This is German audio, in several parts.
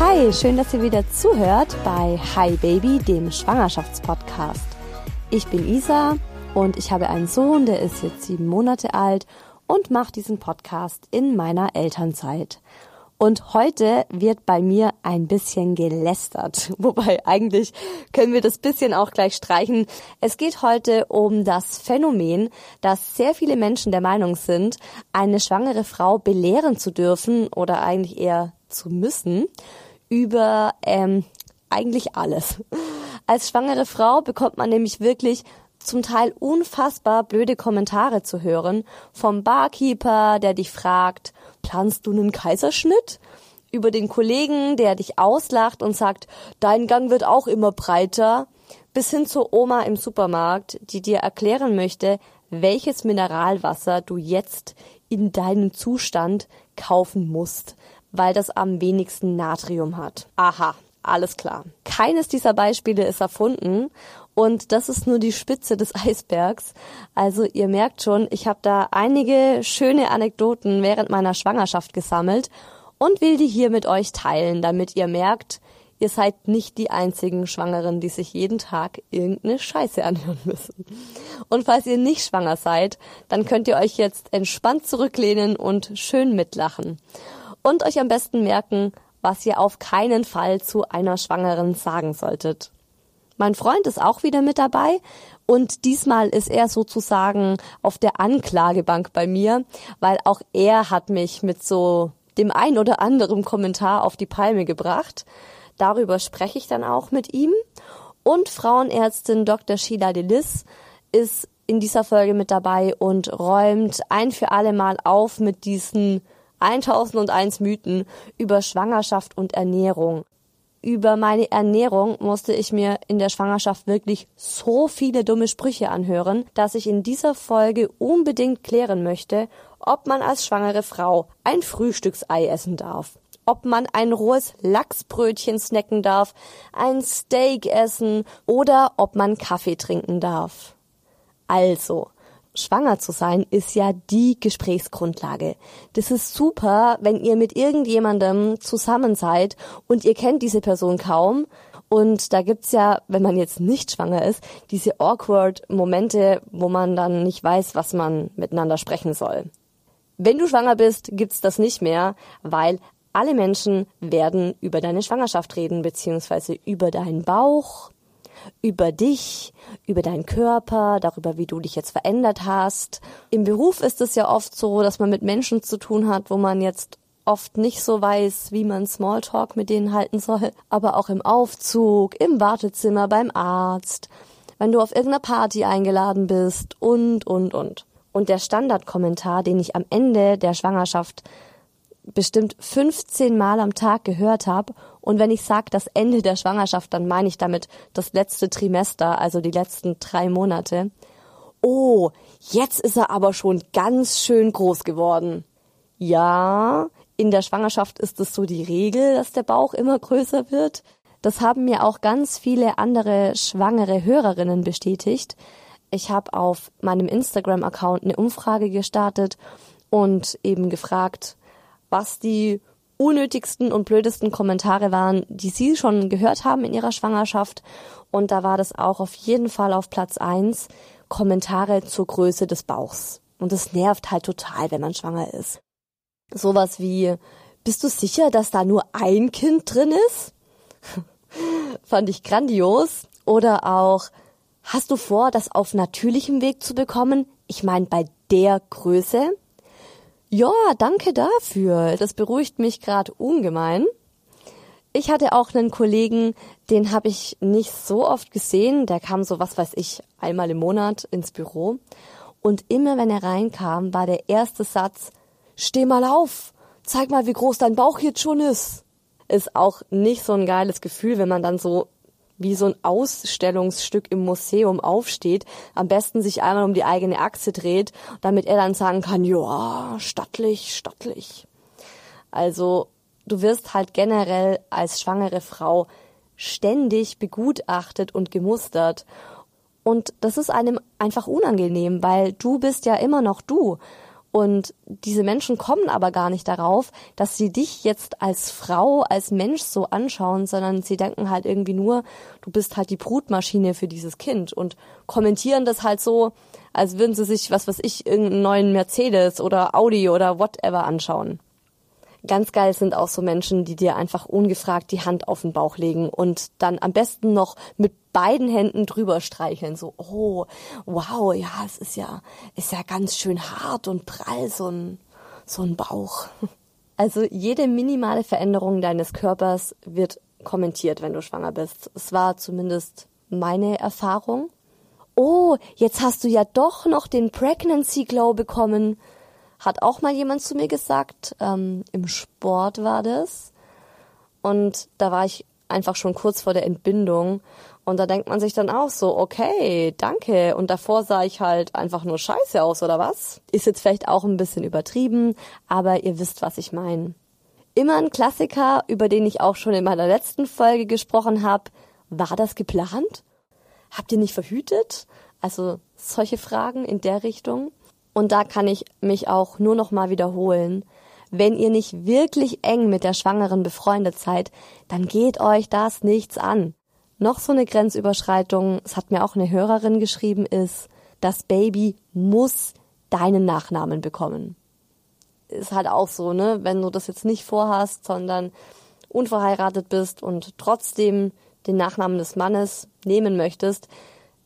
Hi, schön, dass ihr wieder zuhört bei Hi Baby, dem Schwangerschaftspodcast. Ich bin Isa und ich habe einen Sohn, der ist jetzt sieben Monate alt und mache diesen Podcast in meiner Elternzeit. Und heute wird bei mir ein bisschen gelästert. Wobei eigentlich können wir das bisschen auch gleich streichen. Es geht heute um das Phänomen, dass sehr viele Menschen der Meinung sind, eine schwangere Frau belehren zu dürfen oder eigentlich eher zu müssen über ähm, eigentlich alles. Als schwangere Frau bekommt man nämlich wirklich zum Teil unfassbar blöde Kommentare zu hören vom Barkeeper, der dich fragt, planst du einen Kaiserschnitt? Über den Kollegen, der dich auslacht und sagt, dein Gang wird auch immer breiter, bis hin zur Oma im Supermarkt, die dir erklären möchte, welches Mineralwasser du jetzt in deinem Zustand kaufen musst, weil das am wenigsten Natrium hat. Aha, alles klar. Keines dieser Beispiele ist erfunden und das ist nur die Spitze des Eisbergs. Also ihr merkt schon, ich habe da einige schöne Anekdoten während meiner Schwangerschaft gesammelt und will die hier mit euch teilen, damit ihr merkt, ihr seid nicht die einzigen Schwangeren, die sich jeden Tag irgendeine Scheiße anhören müssen. Und falls ihr nicht schwanger seid, dann könnt ihr euch jetzt entspannt zurücklehnen und schön mitlachen und euch am besten merken, was ihr auf keinen Fall zu einer Schwangeren sagen solltet. Mein Freund ist auch wieder mit dabei und diesmal ist er sozusagen auf der Anklagebank bei mir, weil auch er hat mich mit so dem ein oder anderen Kommentar auf die Palme gebracht. Darüber spreche ich dann auch mit ihm. Und Frauenärztin Dr. Sheila Delis ist in dieser Folge mit dabei und räumt ein für alle Mal auf mit diesen 1001 Mythen über Schwangerschaft und Ernährung. Über meine Ernährung musste ich mir in der Schwangerschaft wirklich so viele dumme Sprüche anhören, dass ich in dieser Folge unbedingt klären möchte, ob man als schwangere Frau ein Frühstücksei essen darf ob man ein rohes Lachsbrötchen snacken darf, ein Steak essen oder ob man Kaffee trinken darf. Also, Schwanger zu sein ist ja die Gesprächsgrundlage. Das ist super, wenn ihr mit irgendjemandem zusammen seid und ihr kennt diese Person kaum. Und da gibt's ja, wenn man jetzt nicht schwanger ist, diese awkward Momente, wo man dann nicht weiß, was man miteinander sprechen soll. Wenn du schwanger bist, gibt's das nicht mehr, weil alle Menschen werden über deine Schwangerschaft reden, beziehungsweise über deinen Bauch, über dich, über deinen Körper, darüber, wie du dich jetzt verändert hast. Im Beruf ist es ja oft so, dass man mit Menschen zu tun hat, wo man jetzt oft nicht so weiß, wie man Smalltalk mit denen halten soll, aber auch im Aufzug, im Wartezimmer, beim Arzt, wenn du auf irgendeiner Party eingeladen bist und, und, und. Und der Standardkommentar, den ich am Ende der Schwangerschaft bestimmt 15 Mal am Tag gehört habe. Und wenn ich sage das Ende der Schwangerschaft, dann meine ich damit das letzte Trimester, also die letzten drei Monate. Oh, jetzt ist er aber schon ganz schön groß geworden. Ja, in der Schwangerschaft ist es so die Regel, dass der Bauch immer größer wird. Das haben mir auch ganz viele andere schwangere Hörerinnen bestätigt. Ich habe auf meinem Instagram-Account eine Umfrage gestartet und eben gefragt, was die unnötigsten und blödesten Kommentare waren, die Sie schon gehört haben in Ihrer Schwangerschaft. Und da war das auch auf jeden Fall auf Platz eins Kommentare zur Größe des Bauchs. Und das nervt halt total, wenn man schwanger ist. Sowas wie, bist du sicher, dass da nur ein Kind drin ist? Fand ich grandios. Oder auch, hast du vor, das auf natürlichem Weg zu bekommen? Ich meine, bei der Größe? Ja, danke dafür. Das beruhigt mich gerade ungemein. Ich hatte auch einen Kollegen, den habe ich nicht so oft gesehen. Der kam so, was weiß ich, einmal im Monat ins Büro. Und immer wenn er reinkam, war der erste Satz, steh mal auf, zeig mal, wie groß dein Bauch jetzt schon ist. Ist auch nicht so ein geiles Gefühl, wenn man dann so wie so ein Ausstellungsstück im Museum aufsteht, am besten sich einmal um die eigene Achse dreht, damit er dann sagen kann, ja, stattlich, stattlich. Also du wirst halt generell als schwangere Frau ständig begutachtet und gemustert. Und das ist einem einfach unangenehm, weil du bist ja immer noch du. Und diese Menschen kommen aber gar nicht darauf, dass sie dich jetzt als Frau, als Mensch so anschauen, sondern sie denken halt irgendwie nur, du bist halt die Brutmaschine für dieses Kind und kommentieren das halt so, als würden sie sich, was weiß ich, irgendeinen neuen Mercedes oder Audi oder whatever anschauen. Ganz geil sind auch so Menschen, die dir einfach ungefragt die Hand auf den Bauch legen und dann am besten noch mit beiden Händen drüber streicheln. So, oh, wow, ja, es ist ja, ist ja ganz schön hart und prall, so ein, so ein Bauch. Also jede minimale Veränderung deines Körpers wird kommentiert, wenn du schwanger bist. Es war zumindest meine Erfahrung. Oh, jetzt hast du ja doch noch den Pregnancy Glow bekommen hat auch mal jemand zu mir gesagt, ähm, im Sport war das. Und da war ich einfach schon kurz vor der Entbindung. Und da denkt man sich dann auch so, okay, danke. Und davor sah ich halt einfach nur scheiße aus, oder was? Ist jetzt vielleicht auch ein bisschen übertrieben, aber ihr wisst, was ich meine. Immer ein Klassiker, über den ich auch schon in meiner letzten Folge gesprochen habe. War das geplant? Habt ihr nicht verhütet? Also solche Fragen in der Richtung. Und da kann ich mich auch nur noch mal wiederholen. Wenn ihr nicht wirklich eng mit der Schwangeren befreundet seid, dann geht euch das nichts an. Noch so eine Grenzüberschreitung, es hat mir auch eine Hörerin geschrieben, ist, das Baby muss deinen Nachnamen bekommen. Ist halt auch so, ne? Wenn du das jetzt nicht vorhast, sondern unverheiratet bist und trotzdem den Nachnamen des Mannes nehmen möchtest,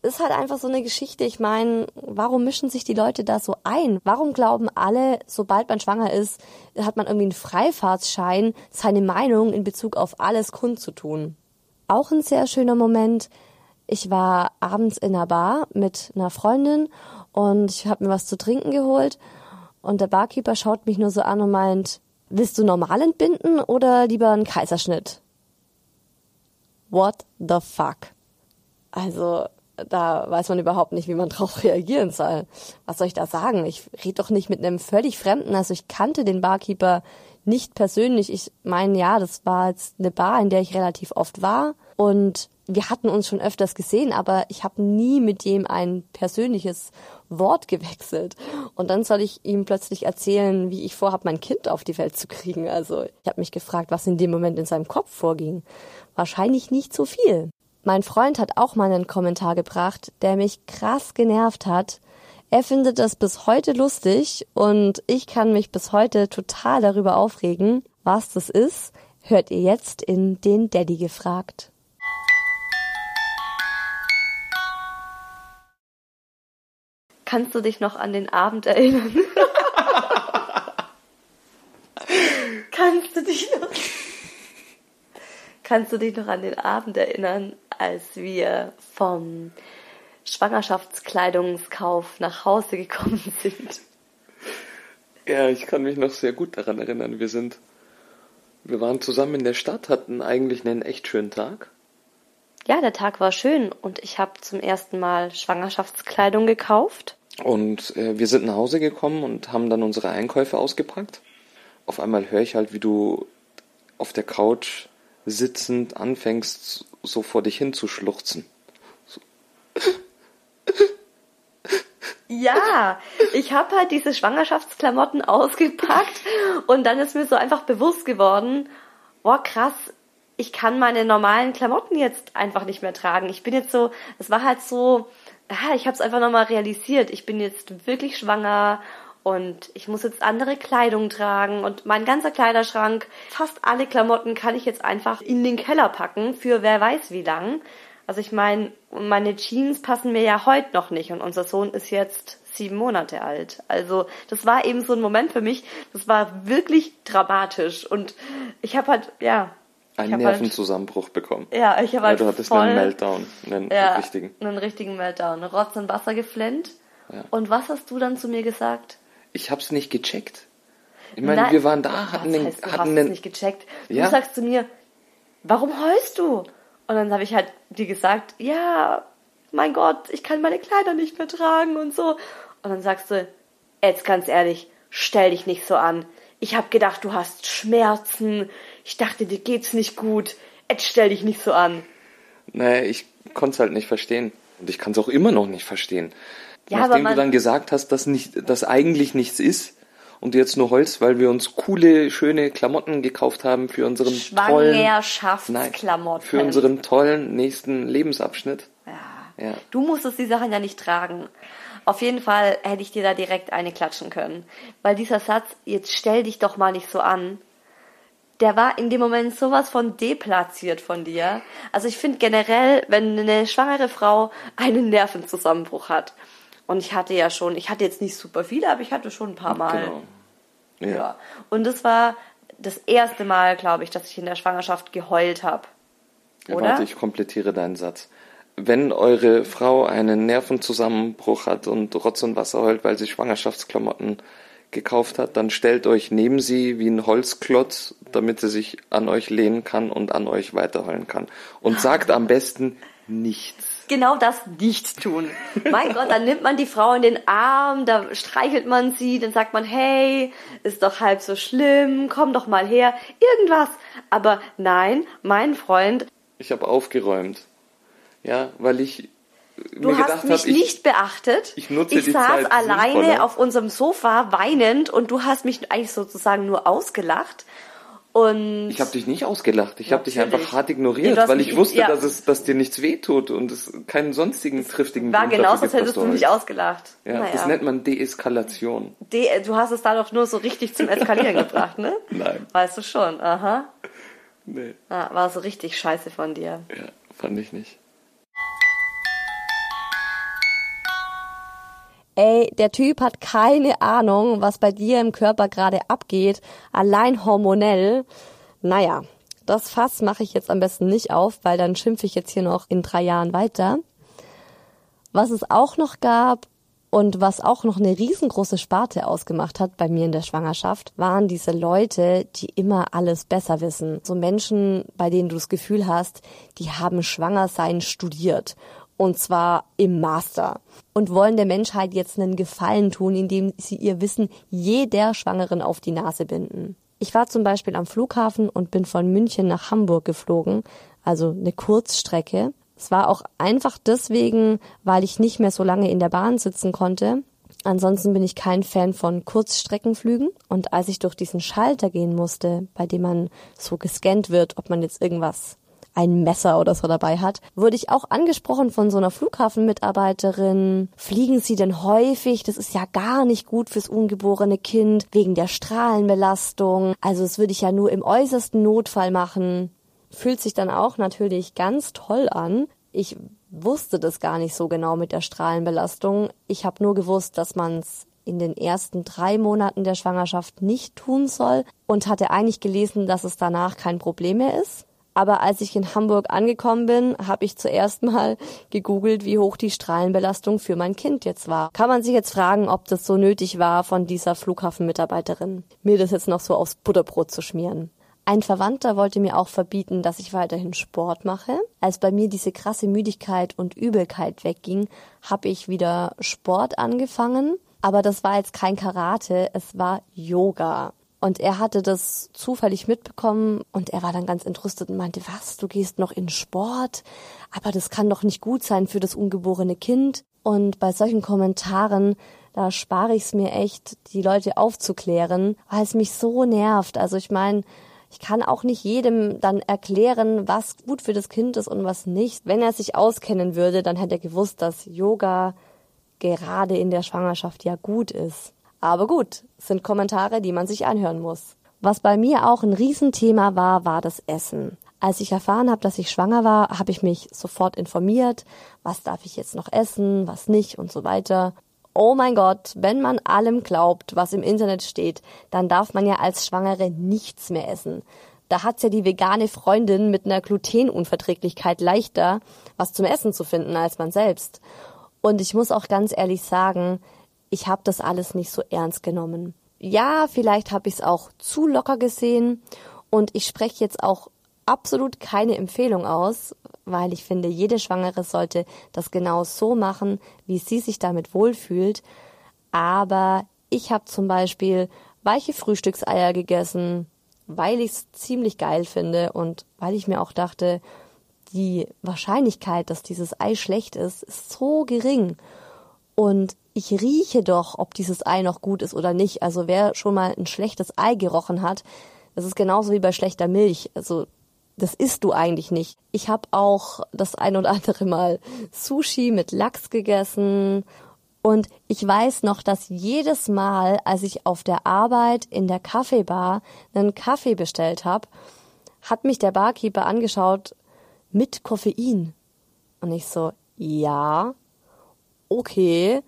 ist halt einfach so eine Geschichte. Ich meine, warum mischen sich die Leute da so ein? Warum glauben alle, sobald man schwanger ist, hat man irgendwie einen Freifahrtsschein, seine Meinung in Bezug auf alles kundzutun? Auch ein sehr schöner Moment. Ich war abends in einer Bar mit einer Freundin und ich habe mir was zu trinken geholt und der Barkeeper schaut mich nur so an und meint, willst du normal entbinden oder lieber einen Kaiserschnitt? What the fuck? Also, da weiß man überhaupt nicht, wie man drauf reagieren soll. Was soll ich da sagen? Ich rede doch nicht mit einem völlig Fremden. Also ich kannte den Barkeeper nicht persönlich. Ich meine, ja, das war jetzt eine Bar, in der ich relativ oft war. Und wir hatten uns schon öfters gesehen, aber ich habe nie mit dem ein persönliches Wort gewechselt. Und dann soll ich ihm plötzlich erzählen, wie ich vorhab, mein Kind auf die Welt zu kriegen. Also ich habe mich gefragt, was in dem Moment in seinem Kopf vorging. Wahrscheinlich nicht so viel. Mein Freund hat auch mal einen Kommentar gebracht, der mich krass genervt hat. Er findet das bis heute lustig und ich kann mich bis heute total darüber aufregen. Was das ist, hört ihr jetzt in den Daddy gefragt. Kannst du dich noch an den Abend erinnern? Kannst du dich Kannst du dich noch an den Abend erinnern, als wir vom Schwangerschaftskleidungskauf nach Hause gekommen sind? Ja, ich kann mich noch sehr gut daran erinnern. Wir sind, wir waren zusammen in der Stadt, hatten eigentlich einen echt schönen Tag. Ja, der Tag war schön und ich habe zum ersten Mal Schwangerschaftskleidung gekauft. Und äh, wir sind nach Hause gekommen und haben dann unsere Einkäufe ausgepackt. Auf einmal höre ich halt, wie du auf der Couch sitzend anfängst, so vor dich hin zu schluchzen. So. Ja, ich habe halt diese Schwangerschaftsklamotten ausgepackt und dann ist mir so einfach bewusst geworden, boah krass, ich kann meine normalen Klamotten jetzt einfach nicht mehr tragen. Ich bin jetzt so, es war halt so, ich habe es einfach nochmal realisiert. Ich bin jetzt wirklich schwanger und ich muss jetzt andere Kleidung tragen und mein ganzer Kleiderschrank, fast alle Klamotten kann ich jetzt einfach in den Keller packen für wer weiß wie lang. Also ich meine, meine Jeans passen mir ja heute noch nicht und unser Sohn ist jetzt sieben Monate alt. Also das war eben so ein Moment für mich, das war wirklich dramatisch und ich habe halt, ja. Einen halt Nervenzusammenbruch halt, bekommen. Ja, ich habe halt ja, du hattest voll, einen Meltdown, einen ja, richtigen. einen richtigen Meltdown, Rotz und Wasser geflennt. Ja. Und was hast du dann zu mir gesagt? Ich hab's nicht gecheckt. Ich meine, Nein, wir waren da, hatten den, heißt, du hatten hast den, nicht gecheckt. Du ja? sagst zu mir, warum heulst du? Und dann habe ich halt dir gesagt, ja, mein Gott, ich kann meine Kleider nicht mehr tragen und so. Und dann sagst du, jetzt ganz ehrlich, stell dich nicht so an. Ich habe gedacht, du hast Schmerzen. Ich dachte, dir geht's nicht gut. Jetzt stell dich nicht so an. Naja, ich konnte es halt nicht verstehen. Und ich kann es auch immer noch nicht verstehen. Ja, Nachdem du dann gesagt hast, dass nicht, dass eigentlich nichts ist und jetzt nur Holz, weil wir uns coole, schöne Klamotten gekauft haben für unseren tollen, nein, für unseren tollen nächsten Lebensabschnitt. Ja. ja. Du musstest die Sachen ja nicht tragen. Auf jeden Fall hätte ich dir da direkt eine klatschen können. Weil dieser Satz, jetzt stell dich doch mal nicht so an, der war in dem Moment sowas von deplatziert von dir. Also ich finde generell, wenn eine schwangere Frau einen Nervenzusammenbruch hat, und ich hatte ja schon, ich hatte jetzt nicht super viele, aber ich hatte schon ein paar Mal. Genau. Ja. ja. Und das war das erste Mal, glaube ich, dass ich in der Schwangerschaft geheult habe. Ja, warte, ich komplettiere deinen Satz. Wenn eure Frau einen Nervenzusammenbruch hat und Rotz und Wasser heult, weil sie Schwangerschaftsklamotten gekauft hat, dann stellt euch neben sie wie ein Holzklotz, damit sie sich an euch lehnen kann und an euch weiterheulen kann. Und sagt am besten nichts genau das nicht tun. Mein Gott, dann nimmt man die Frau in den Arm, da streichelt man sie, dann sagt man, hey, ist doch halb so schlimm, komm doch mal her, irgendwas. Aber nein, mein Freund. Ich habe aufgeräumt. Ja, weil ich Du hast mich hab, ich, nicht beachtet. Ich, nutze ich die saß Zeit alleine sinnvoller. auf unserem Sofa weinend und du hast mich eigentlich sozusagen nur ausgelacht. Und ich habe dich nicht ausgelacht, ich habe dich einfach hart ignoriert, weil ich wusste, ja. dass es, dass dir nichts wehtut und es keinen sonstigen triftigen war genauso, als hättest du mich ausgelacht. Ja, naja. das nennt man Deeskalation. De du hast es da doch nur so richtig zum Eskalieren gebracht, ne? Nein. Weißt du schon, aha. Nee. Ah, war so richtig scheiße von dir. Ja, fand ich nicht. Ey, der Typ hat keine Ahnung, was bei dir im Körper gerade abgeht, allein hormonell. Naja, das Fass mache ich jetzt am besten nicht auf, weil dann schimpfe ich jetzt hier noch in drei Jahren weiter. Was es auch noch gab und was auch noch eine riesengroße Sparte ausgemacht hat bei mir in der Schwangerschaft, waren diese Leute, die immer alles besser wissen. So Menschen, bei denen du das Gefühl hast, die haben Schwangersein studiert und zwar im Master und wollen der Menschheit jetzt einen Gefallen tun, indem sie ihr Wissen jeder Schwangeren auf die Nase binden. Ich war zum Beispiel am Flughafen und bin von München nach Hamburg geflogen, also eine Kurzstrecke. Es war auch einfach deswegen, weil ich nicht mehr so lange in der Bahn sitzen konnte. Ansonsten bin ich kein Fan von Kurzstreckenflügen. Und als ich durch diesen Schalter gehen musste, bei dem man so gescannt wird, ob man jetzt irgendwas ein Messer oder so dabei hat, wurde ich auch angesprochen von so einer Flughafenmitarbeiterin. Fliegen Sie denn häufig? Das ist ja gar nicht gut fürs ungeborene Kind wegen der Strahlenbelastung. Also das würde ich ja nur im äußersten Notfall machen. Fühlt sich dann auch natürlich ganz toll an. Ich wusste das gar nicht so genau mit der Strahlenbelastung. Ich habe nur gewusst, dass man es in den ersten drei Monaten der Schwangerschaft nicht tun soll und hatte eigentlich gelesen, dass es danach kein Problem mehr ist. Aber als ich in Hamburg angekommen bin, habe ich zuerst mal gegoogelt, wie hoch die Strahlenbelastung für mein Kind jetzt war. Kann man sich jetzt fragen, ob das so nötig war von dieser Flughafenmitarbeiterin, mir das jetzt noch so aufs Butterbrot zu schmieren. Ein Verwandter wollte mir auch verbieten, dass ich weiterhin Sport mache. Als bei mir diese krasse Müdigkeit und Übelkeit wegging, habe ich wieder Sport angefangen. Aber das war jetzt kein Karate, es war Yoga. Und er hatte das zufällig mitbekommen und er war dann ganz entrüstet und meinte, was, du gehst noch in Sport? Aber das kann doch nicht gut sein für das ungeborene Kind. Und bei solchen Kommentaren, da spare ich es mir echt, die Leute aufzuklären, weil es mich so nervt. Also ich meine, ich kann auch nicht jedem dann erklären, was gut für das Kind ist und was nicht. Wenn er sich auskennen würde, dann hätte er gewusst, dass Yoga gerade in der Schwangerschaft ja gut ist. Aber gut, sind Kommentare, die man sich anhören muss. Was bei mir auch ein Riesenthema war, war das Essen. Als ich erfahren habe, dass ich schwanger war, habe ich mich sofort informiert, was darf ich jetzt noch essen, was nicht und so weiter. Oh mein Gott, wenn man allem glaubt, was im Internet steht, dann darf man ja als Schwangere nichts mehr essen. Da hat's ja die vegane Freundin mit einer Glutenunverträglichkeit leichter, was zum Essen zu finden als man selbst. Und ich muss auch ganz ehrlich sagen, ich habe das alles nicht so ernst genommen. Ja, vielleicht habe ich es auch zu locker gesehen und ich spreche jetzt auch absolut keine Empfehlung aus, weil ich finde, jede Schwangere sollte das genau so machen, wie sie sich damit wohlfühlt. Aber ich habe zum Beispiel weiche Frühstückseier gegessen, weil ich es ziemlich geil finde und weil ich mir auch dachte, die Wahrscheinlichkeit, dass dieses Ei schlecht ist, ist so gering. Und ich rieche doch, ob dieses Ei noch gut ist oder nicht. Also wer schon mal ein schlechtes Ei gerochen hat, das ist genauso wie bei schlechter Milch. Also das isst du eigentlich nicht. Ich habe auch das ein oder andere Mal Sushi mit Lachs gegessen und ich weiß noch, dass jedes Mal, als ich auf der Arbeit in der Kaffeebar einen Kaffee bestellt habe, hat mich der Barkeeper angeschaut mit Koffein. Und ich so, ja, okay.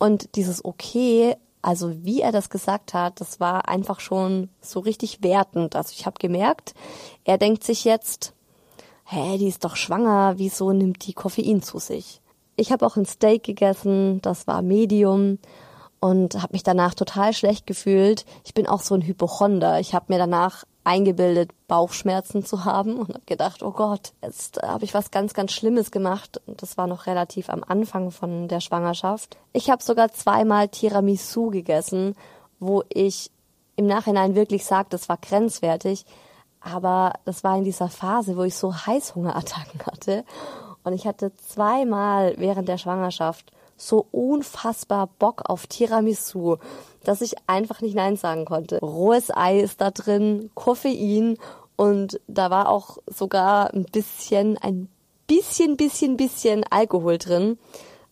Und dieses okay, also wie er das gesagt hat, das war einfach schon so richtig wertend. Also ich habe gemerkt, er denkt sich jetzt, hä, die ist doch schwanger, wieso nimmt die Koffein zu sich? Ich habe auch ein Steak gegessen, das war Medium und habe mich danach total schlecht gefühlt. Ich bin auch so ein Hypochonder. Ich habe mir danach eingebildet, Bauchschmerzen zu haben und habe gedacht, oh Gott, jetzt habe ich was ganz, ganz Schlimmes gemacht. Und das war noch relativ am Anfang von der Schwangerschaft. Ich habe sogar zweimal Tiramisu gegessen, wo ich im Nachhinein wirklich sage, das war grenzwertig. Aber das war in dieser Phase, wo ich so Heißhungerattacken hatte. Und ich hatte zweimal während der Schwangerschaft so unfassbar Bock auf Tiramisu, dass ich einfach nicht Nein sagen konnte. Rohes Ei ist da drin, Koffein und da war auch sogar ein bisschen, ein bisschen, bisschen, bisschen Alkohol drin.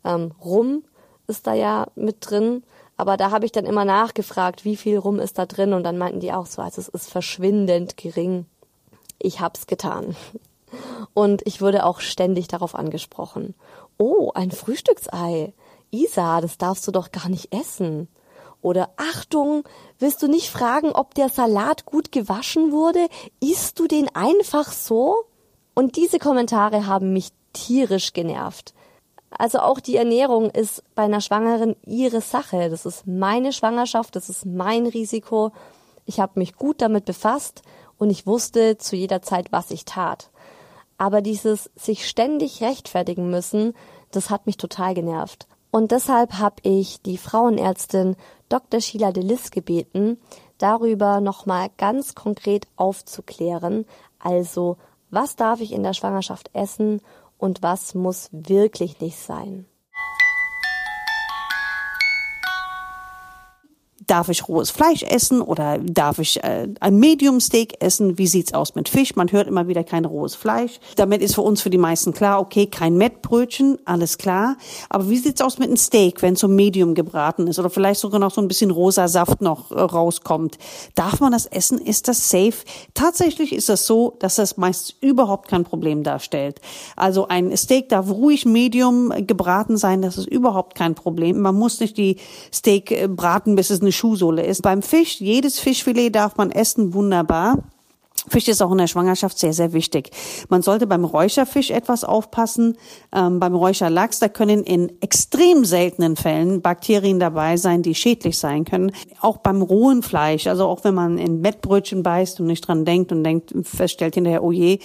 Ähm, Rum ist da ja mit drin. Aber da habe ich dann immer nachgefragt, wie viel Rum ist da drin und dann meinten die auch so, also es ist verschwindend gering. Ich hab's getan. Und ich wurde auch ständig darauf angesprochen. Oh, ein Frühstücksei. Isa, das darfst du doch gar nicht essen. Oder Achtung, willst du nicht fragen, ob der Salat gut gewaschen wurde? Isst du den einfach so? Und diese Kommentare haben mich tierisch genervt. Also auch die Ernährung ist bei einer Schwangeren ihre Sache. Das ist meine Schwangerschaft, das ist mein Risiko. Ich habe mich gut damit befasst und ich wusste zu jeder Zeit, was ich tat. Aber dieses sich ständig rechtfertigen müssen, das hat mich total genervt. Und deshalb habe ich die Frauenärztin Dr. Sheila Delis gebeten, darüber nochmal ganz konkret aufzuklären. Also, was darf ich in der Schwangerschaft essen und was muss wirklich nicht sein? Darf ich rohes Fleisch essen oder darf ich äh, ein Medium Steak essen? Wie sieht's aus mit Fisch? Man hört immer wieder kein rohes Fleisch. Damit ist für uns für die meisten klar, okay, kein Mettbrötchen, alles klar. Aber wie sieht's aus mit einem Steak, wenn es so Medium gebraten ist oder vielleicht sogar noch so ein bisschen rosa Saft noch äh, rauskommt? Darf man das essen? Ist das safe? Tatsächlich ist es so, dass das meist überhaupt kein Problem darstellt. Also ein Steak darf ruhig Medium gebraten sein, das ist überhaupt kein Problem. Man muss nicht die Steak äh, braten, bis es eine Schuhsohle ist. Beim Fisch, jedes Fischfilet darf man essen, wunderbar. Fisch ist auch in der Schwangerschaft sehr, sehr wichtig. Man sollte beim Räucherfisch etwas aufpassen. Ähm, beim Räucherlachs, da können in extrem seltenen Fällen Bakterien dabei sein, die schädlich sein können. Auch beim rohen Fleisch, also auch wenn man in Mettbrötchen beißt und nicht dran denkt und denkt, feststellt hinterher, oh je,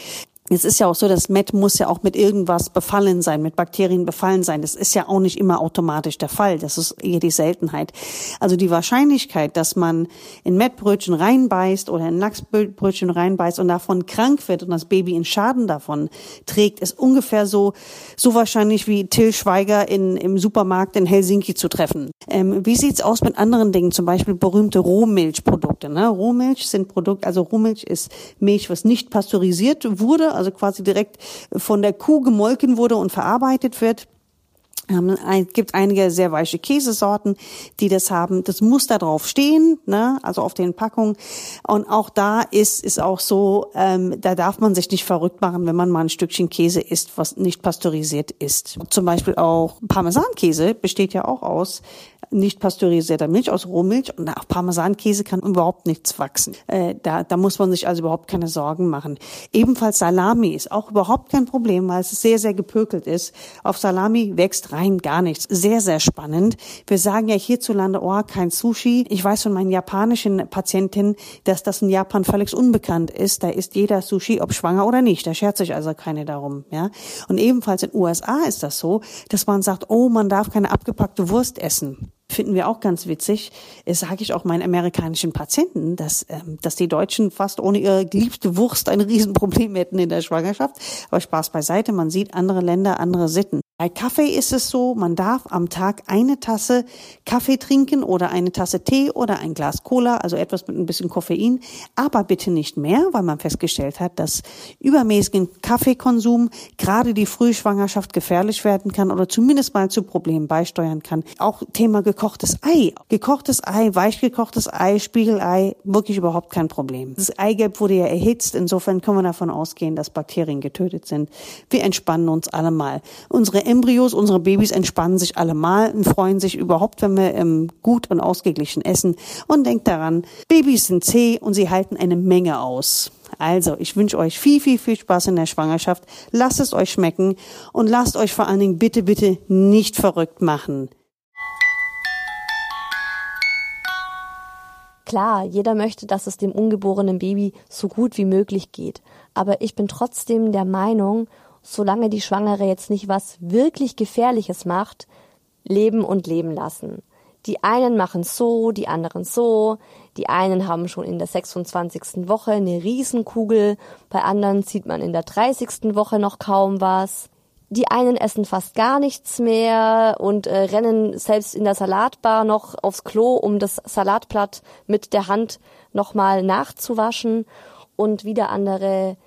es ist ja auch so, das Met muss ja auch mit irgendwas befallen sein, mit Bakterien befallen sein. Das ist ja auch nicht immer automatisch der Fall. Das ist eher die Seltenheit. Also die Wahrscheinlichkeit, dass man in Mettbrötchen reinbeißt oder in Lachsbrötchen reinbeißt und davon krank wird und das Baby in Schaden davon trägt, ist ungefähr so, so wahrscheinlich wie Till Schweiger in, im Supermarkt in Helsinki zu treffen. Ähm, wie sieht's aus mit anderen Dingen? Zum Beispiel berühmte Rohmilchprodukte. Ne? Rohmilch sind Produkte, also Rohmilch ist Milch, was nicht pasteurisiert wurde, also quasi direkt von der Kuh gemolken wurde und verarbeitet wird. Ähm, es gibt einige sehr weiche Käsesorten, die das haben. Das muss da drauf stehen, ne? also auf den Packungen. Und auch da ist ist auch so, ähm, da darf man sich nicht verrückt machen, wenn man mal ein Stückchen Käse isst, was nicht pasteurisiert ist. Zum Beispiel auch Parmesankäse besteht ja auch aus nicht pasteurisierter Milch, aus Rohmilch. Und auf Parmesankäse kann überhaupt nichts wachsen. Äh, da, da muss man sich also überhaupt keine Sorgen machen. Ebenfalls Salami ist auch überhaupt kein Problem, weil es sehr, sehr gepökelt ist. Auf Salami wächst rein gar nichts. Sehr, sehr spannend. Wir sagen ja hierzulande, oh, kein Sushi. Ich weiß von meinen japanischen Patientinnen, dass das in Japan völlig unbekannt ist. Da isst jeder Sushi, ob schwanger oder nicht. Da schert sich also keine darum. Ja? Und ebenfalls in USA ist das so, dass man sagt, oh, man darf keine abgepackte Wurst essen finden wir auch ganz witzig, sage ich auch meinen amerikanischen Patienten, dass, ähm, dass die Deutschen fast ohne ihre geliebte Wurst ein Riesenproblem hätten in der Schwangerschaft. Aber Spaß beiseite, man sieht andere Länder, andere Sitten. Bei Kaffee ist es so, man darf am Tag eine Tasse Kaffee trinken oder eine Tasse Tee oder ein Glas Cola, also etwas mit ein bisschen Koffein, aber bitte nicht mehr, weil man festgestellt hat, dass übermäßigen Kaffeekonsum gerade die Frühschwangerschaft gefährlich werden kann oder zumindest mal zu Problemen beisteuern kann. Auch Thema gekochtes Ei. Gekochtes Ei, weichgekochtes Ei, Spiegelei, wirklich überhaupt kein Problem. Das Eigelb wurde ja erhitzt, insofern können wir davon ausgehen, dass Bakterien getötet sind. Wir entspannen uns alle mal. Unsere Embryos, unsere Babys entspannen sich allemal und freuen sich überhaupt, wenn wir ähm, gut und ausgeglichen essen. Und denkt daran, Babys sind zäh und sie halten eine Menge aus. Also, ich wünsche euch viel, viel, viel Spaß in der Schwangerschaft. Lasst es euch schmecken und lasst euch vor allen Dingen bitte, bitte nicht verrückt machen. Klar, jeder möchte, dass es dem ungeborenen Baby so gut wie möglich geht. Aber ich bin trotzdem der Meinung, solange die Schwangere jetzt nicht was wirklich Gefährliches macht, leben und leben lassen. Die einen machen so, die anderen so. Die einen haben schon in der 26. Woche eine Riesenkugel, bei anderen sieht man in der 30. Woche noch kaum was. Die einen essen fast gar nichts mehr und äh, rennen selbst in der Salatbar noch aufs Klo, um das Salatblatt mit der Hand nochmal nachzuwaschen. Und wieder andere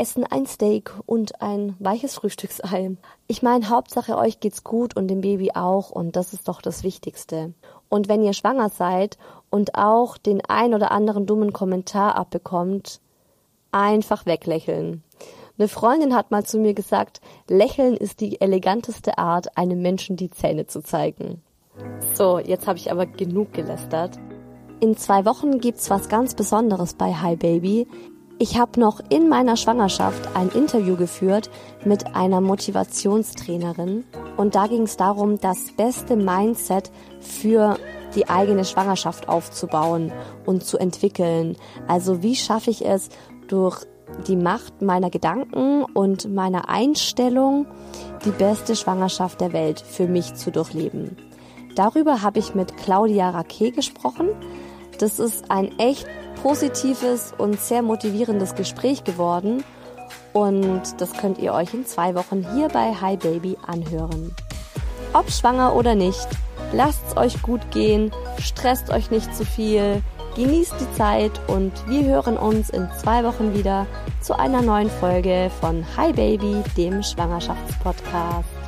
essen ein Steak und ein weiches Frühstücksei. Ich meine, Hauptsache euch geht's gut und dem Baby auch und das ist doch das Wichtigste. Und wenn ihr schwanger seid und auch den ein oder anderen dummen Kommentar abbekommt, einfach weglächeln. Eine Freundin hat mal zu mir gesagt, Lächeln ist die eleganteste Art, einem Menschen die Zähne zu zeigen. So, jetzt habe ich aber genug gelästert. In zwei Wochen gibt's was ganz Besonderes bei Hi Baby. Ich habe noch in meiner Schwangerschaft ein Interview geführt mit einer Motivationstrainerin und da ging es darum, das beste Mindset für die eigene Schwangerschaft aufzubauen und zu entwickeln. Also wie schaffe ich es durch die Macht meiner Gedanken und meiner Einstellung die beste Schwangerschaft der Welt für mich zu durchleben. Darüber habe ich mit Claudia Raquet gesprochen. Das ist ein echt positives und sehr motivierendes Gespräch geworden. Und das könnt ihr euch in zwei Wochen hier bei Hi Baby anhören. Ob schwanger oder nicht, lasst es euch gut gehen, stresst euch nicht zu viel, genießt die Zeit und wir hören uns in zwei Wochen wieder zu einer neuen Folge von Hi Baby, dem Schwangerschaftspodcast.